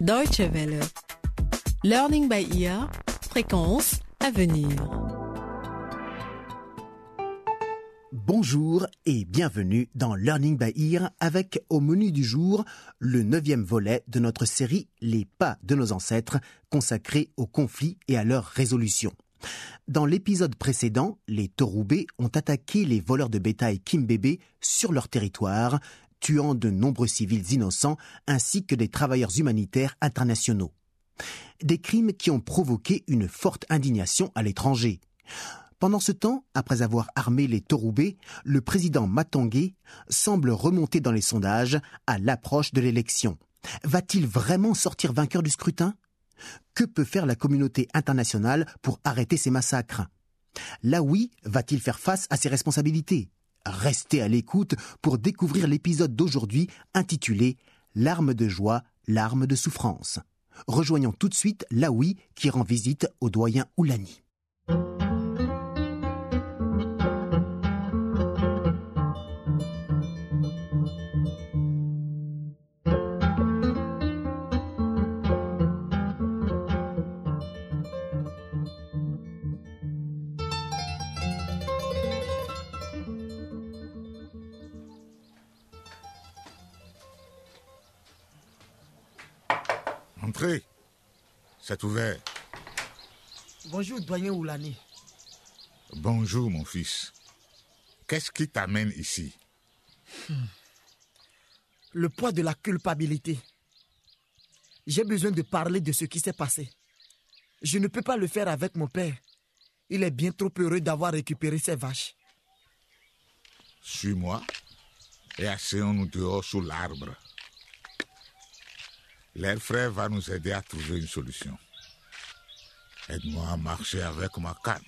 Deutsche Welle. Learning by ear. Fréquence à venir. Bonjour et bienvenue dans Learning by Ear avec au menu du jour le neuvième volet de notre série Les pas de nos ancêtres consacré aux conflits et à leur résolution. Dans l'épisode précédent, les Torubés ont attaqué les voleurs de bétail Kimbébé sur leur territoire, tuant de nombreux civils innocents ainsi que des travailleurs humanitaires internationaux. Des crimes qui ont provoqué une forte indignation à l'étranger. Pendant ce temps, après avoir armé les Torubés, le président Matangé semble remonter dans les sondages à l'approche de l'élection. Va-t-il vraiment sortir vainqueur du scrutin? Que peut faire la communauté internationale pour arrêter ces massacres? Là oui, va-t-il faire face à ses responsabilités? Restez à l'écoute pour découvrir l'épisode d'aujourd'hui intitulé L'arme de joie, l'arme de souffrance. Rejoignons tout de suite Laoui qui rend visite au doyen Oulani. C'est ouvert. Bonjour, doyen Oulani. Bonjour, mon fils. Qu'est-ce qui t'amène ici? Le poids de la culpabilité. J'ai besoin de parler de ce qui s'est passé. Je ne peux pas le faire avec mon père. Il est bien trop heureux d'avoir récupéré ses vaches. Suis-moi et asseyons-nous dehors sous l'arbre. L'air frère va nous aider à trouver une solution. Aide-moi à marcher avec ma canne.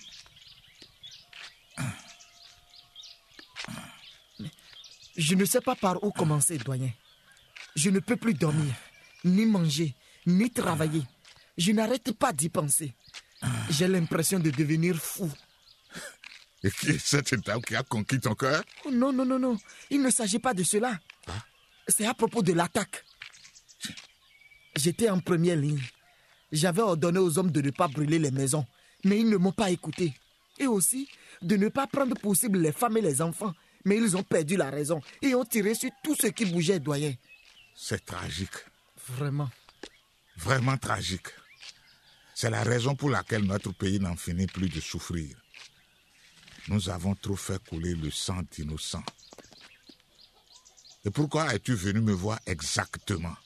Je ne sais pas par où commencer, doyen. Je ne peux plus dormir, ni manger, ni travailler. Je n'arrête pas d'y penser. J'ai l'impression de devenir fou. Et qui est cette dame qui a conquis ton cœur? Oh non, non, non, non. Il ne s'agit pas de cela. C'est à propos de l'attaque. J'étais en première ligne. J'avais ordonné aux hommes de ne pas brûler les maisons, mais ils ne m'ont pas écouté. Et aussi de ne pas prendre pour cible les femmes et les enfants. Mais ils ont perdu la raison et ont tiré sur tout ce qui bougeait, doyen. C'est tragique. Vraiment. Vraiment tragique. C'est la raison pour laquelle notre pays n'en finit plus de souffrir. Nous avons trop fait couler le sang d'innocents. Et pourquoi es-tu venu me voir exactement?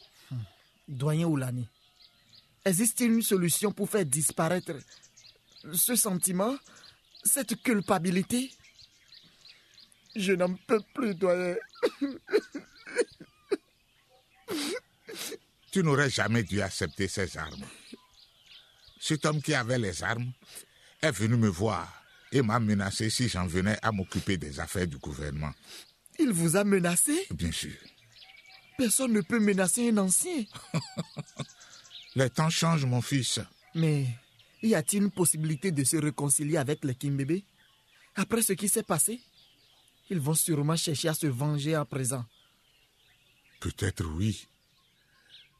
Doyen Oulani, existe-t-il une solution pour faire disparaître ce sentiment, cette culpabilité? Je n'en peux plus, doyen. Tu n'aurais jamais dû accepter ces armes. Cet homme qui avait les armes est venu me voir et m'a menacé si j'en venais à m'occuper des affaires du gouvernement. Il vous a menacé? Bien sûr. Personne ne peut menacer un ancien. Les temps changent, mon fils. Mais y a-t-il une possibilité de se réconcilier avec les Kimbébé Après ce qui s'est passé Ils vont sûrement chercher à se venger à présent. Peut-être oui.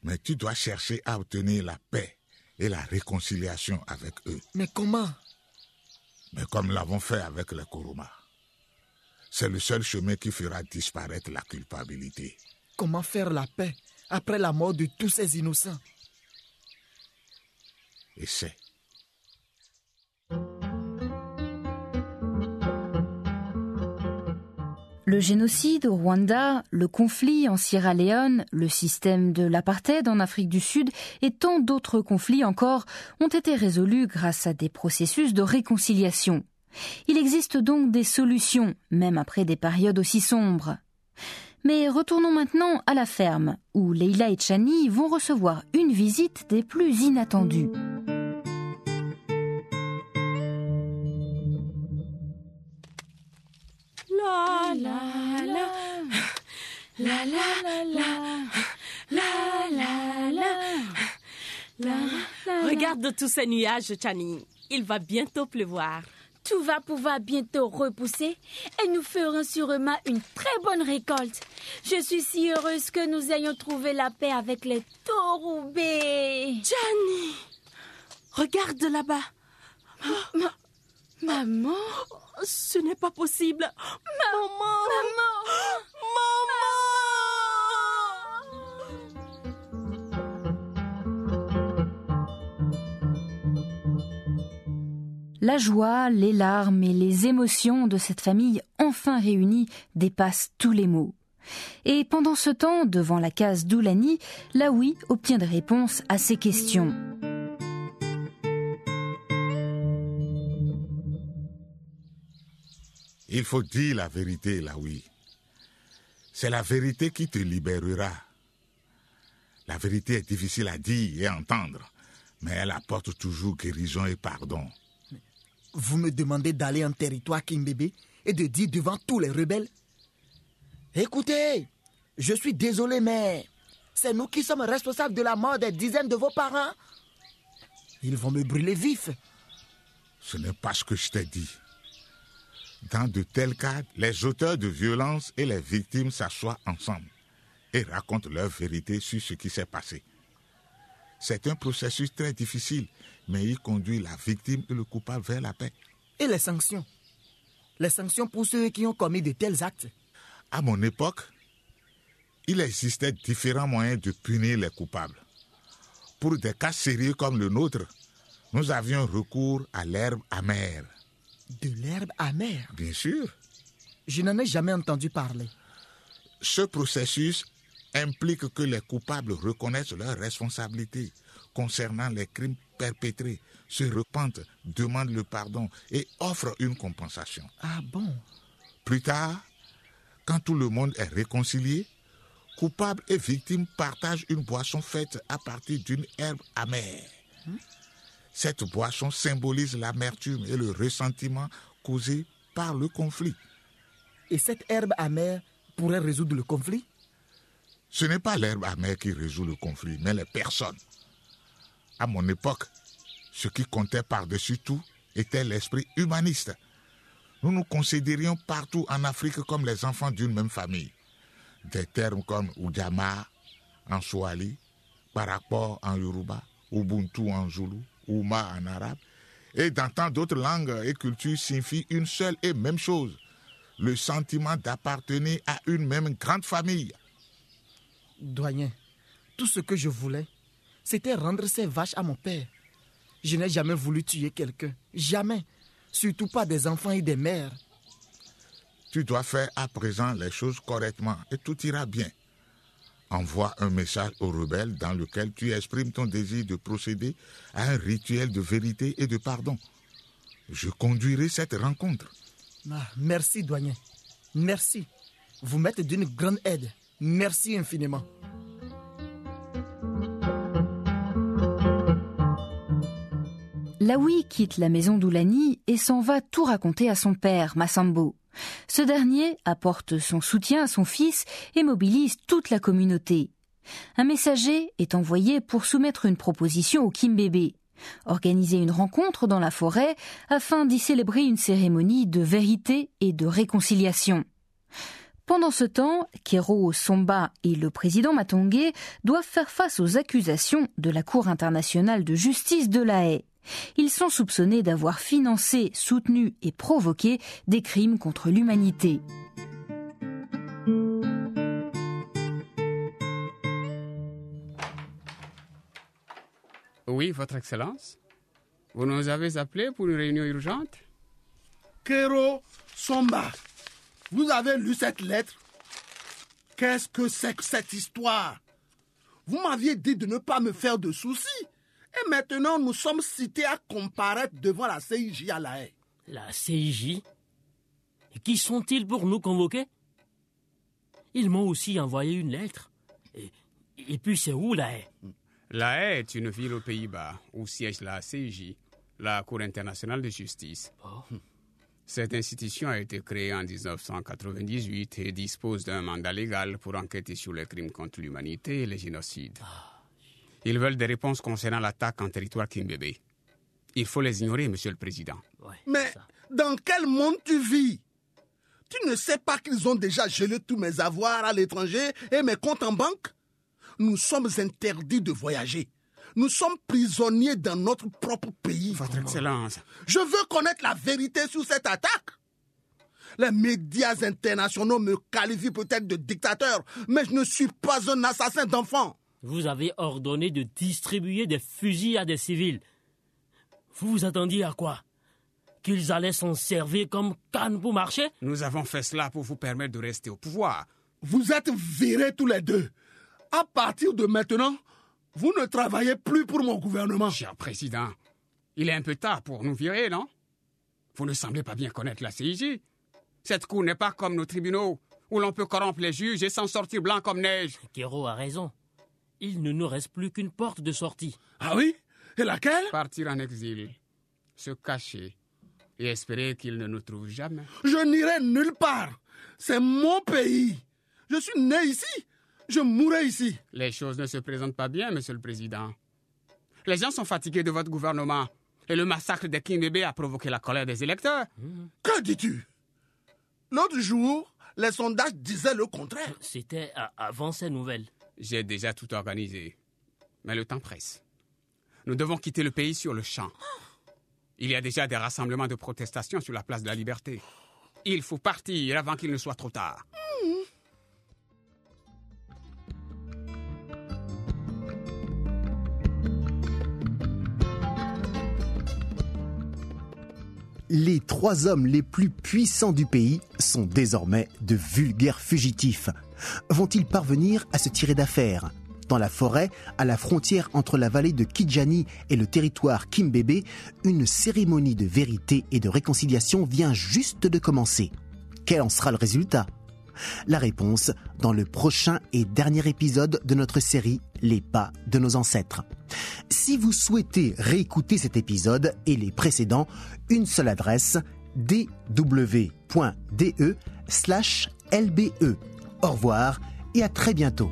Mais tu dois chercher à obtenir la paix et la réconciliation avec eux. Mais comment? Mais comme l'avons fait avec les Kuruma. C'est le seul chemin qui fera disparaître la culpabilité. Comment faire la paix après la mort de tous ces innocents Essaie. Le génocide au Rwanda, le conflit en Sierra Leone, le système de l'apartheid en Afrique du Sud et tant d'autres conflits encore ont été résolus grâce à des processus de réconciliation. Il existe donc des solutions, même après des périodes aussi sombres. Mais retournons maintenant à la ferme, où Leila et Chani vont recevoir une visite des plus inattendues. La la la la la la la la la la Regarde tous ces nuages, Chani. Il va bientôt pleuvoir. Tout va pouvoir bientôt repousser et nous ferons sûrement une très bonne récolte. Je suis si heureuse que nous ayons trouvé la paix avec les tauroubés. Jenny, regarde là-bas. Maman? Ce n'est pas possible. Maman Maman La joie, les larmes et les émotions de cette famille enfin réunie dépassent tous les mots. Et pendant ce temps, devant la case d'Oulani, Laoui obtient des réponses à ses questions. Il faut dire la vérité, Laoui. C'est la vérité qui te libérera. La vérité est difficile à dire et à entendre, mais elle apporte toujours guérison et pardon. Vous me demandez d'aller en territoire Kimbébé et de dire devant tous les rebelles Écoutez, je suis désolé, mais c'est nous qui sommes responsables de la mort des dizaines de vos parents. Ils vont me brûler vif. Ce n'est pas ce que je t'ai dit. Dans de tels cas, les auteurs de violence et les victimes s'assoient ensemble et racontent leur vérité sur ce qui s'est passé. C'est un processus très difficile, mais il conduit la victime et le coupable vers la paix. Et les sanctions? Les sanctions pour ceux qui ont commis de tels actes? À mon époque, il existait différents moyens de punir les coupables. Pour des cas sérieux comme le nôtre, nous avions recours à l'herbe amère. De l'herbe amère? Bien sûr, Je n'en ai jamais entendu parler. ce processus implique que les coupables reconnaissent leurs responsabilités concernant les crimes perpétrés, se repentent, demandent le pardon et offrent une compensation. Ah bon? Plus tard, quand tout le monde est réconcilié, coupables et victimes partagent une boisson faite à partir d'une herbe amère. Cette boisson symbolise l'amertume et le ressentiment causés par le conflit. Et cette herbe amère pourrait résoudre le conflit? Ce n'est pas l'herbe amère qui résout le conflit, mais les personnes. À mon époque, ce qui comptait par-dessus tout était l'esprit humaniste. Nous nous considérions partout en Afrique comme les enfants d'une même famille. Des termes comme Ujamaa en Swahili, Parapor en Yoruba, Ubuntu en Zulu, Uma en arabe, et dans tant d'autres langues et cultures signifient une seule et même chose, le sentiment d'appartenir à une même grande famille. Doyen, tout ce que je voulais, c'était rendre ces vaches à mon père. Je n'ai jamais voulu tuer quelqu'un. Jamais. Surtout pas des enfants et des mères. Tu dois faire à présent les choses correctement et tout ira bien. Envoie un message aux rebelles dans lequel tu exprimes ton désir de procéder à un rituel de vérité et de pardon. Je conduirai cette rencontre. Ah, merci, doyen. Merci. Vous m'êtes d'une grande aide. Merci infiniment. Laoui quitte la maison d'Oulani et s'en va tout raconter à son père, Massambo. Ce dernier apporte son soutien à son fils et mobilise toute la communauté. Un messager est envoyé pour soumettre une proposition au Kimbébé. Organiser une rencontre dans la forêt afin d'y célébrer une cérémonie de vérité et de réconciliation. Pendant ce temps, Kero Somba et le président Matongé doivent faire face aux accusations de la Cour internationale de justice de la Haye. Ils sont soupçonnés d'avoir financé, soutenu et provoqué des crimes contre l'humanité. Oui, Votre Excellence. Vous nous avez appelé pour une réunion urgente? Kero Somba, vous avez lu cette lettre? Qu'est-ce que c'est que cette histoire? Vous m'aviez dit de ne pas me faire de soucis. Et maintenant, nous sommes cités à comparaître devant la CIJ à la haie. La CIJ Et qui sont-ils pour nous convoquer? Ils m'ont aussi envoyé une lettre. Et, et puis c'est où la haie? La Haye est une ville aux Pays-Bas où siège la CIJ, la Cour internationale de justice. Cette institution a été créée en 1998 et dispose d'un mandat légal pour enquêter sur les crimes contre l'humanité et les génocides. Ils veulent des réponses concernant l'attaque en territoire Kimbébé. Il faut les ignorer, Monsieur le Président. Ouais, Mais ça. Dans quel monde tu vis? Tu ne sais pas qu'ils ont déjà gelé tous mes avoirs à l'étranger et mes comptes en banque? Nous sommes interdits de voyager. Nous sommes prisonniers dans notre propre pays. Votre Excellence. Je veux connaître la vérité sur cette attaque. Les médias internationaux me qualifient peut-être de dictateur, mais je ne suis pas un assassin d'enfants. Vous avez ordonné de distribuer des fusils à des civils. Vous vous attendiez à quoi? Qu'ils allaient s'en servir comme canne pour marcher? Nous avons fait cela pour vous permettre de rester au pouvoir. Vous êtes virés tous les deux. À partir de maintenant, vous ne travaillez plus pour mon gouvernement. Cher président, il est un peu tard pour nous virer, non? Vous ne semblez pas bien connaître la CIJ. Cette cour n'est pas comme nos tribunaux, où l'on peut corrompre les juges et s'en sortir blanc comme neige. Kéro a raison. Il ne nous reste plus qu'une porte de sortie. Ah oui? Et laquelle? Partir en exil, se cacher et espérer qu'il ne nous trouve jamais. Je n'irai nulle part. C'est mon pays. Je suis né ici. Je mourrai ici. Les choses ne se présentent pas bien, monsieur le président. Les gens sont fatigués de votre gouvernement. Et le massacre des Kimbébé a provoqué la colère des électeurs. Que dis-tu? L'autre jour, les sondages disaient le contraire. C'était avant ces nouvelles. J'ai déjà tout organisé. Mais le temps presse. Nous devons quitter le pays sur le champ. Il y a déjà des rassemblements de protestation sur la place de la Liberté. Il faut partir avant qu'il ne soit trop tard. Les trois hommes les plus puissants du pays sont désormais de vulgaires fugitifs. Vont-ils parvenir à se tirer d'affaire? Dans la forêt, à la frontière entre la vallée de Kijani et le territoire Kimbébé, une cérémonie de vérité et de réconciliation vient juste de commencer. Quel en sera le résultat? La réponse dans le prochain et dernier épisode de notre série Les pas de nos ancêtres. Si vous souhaitez réécouter cet épisode et les précédents, une seule adresse dw.de slash lbe. Au revoir et à très bientôt.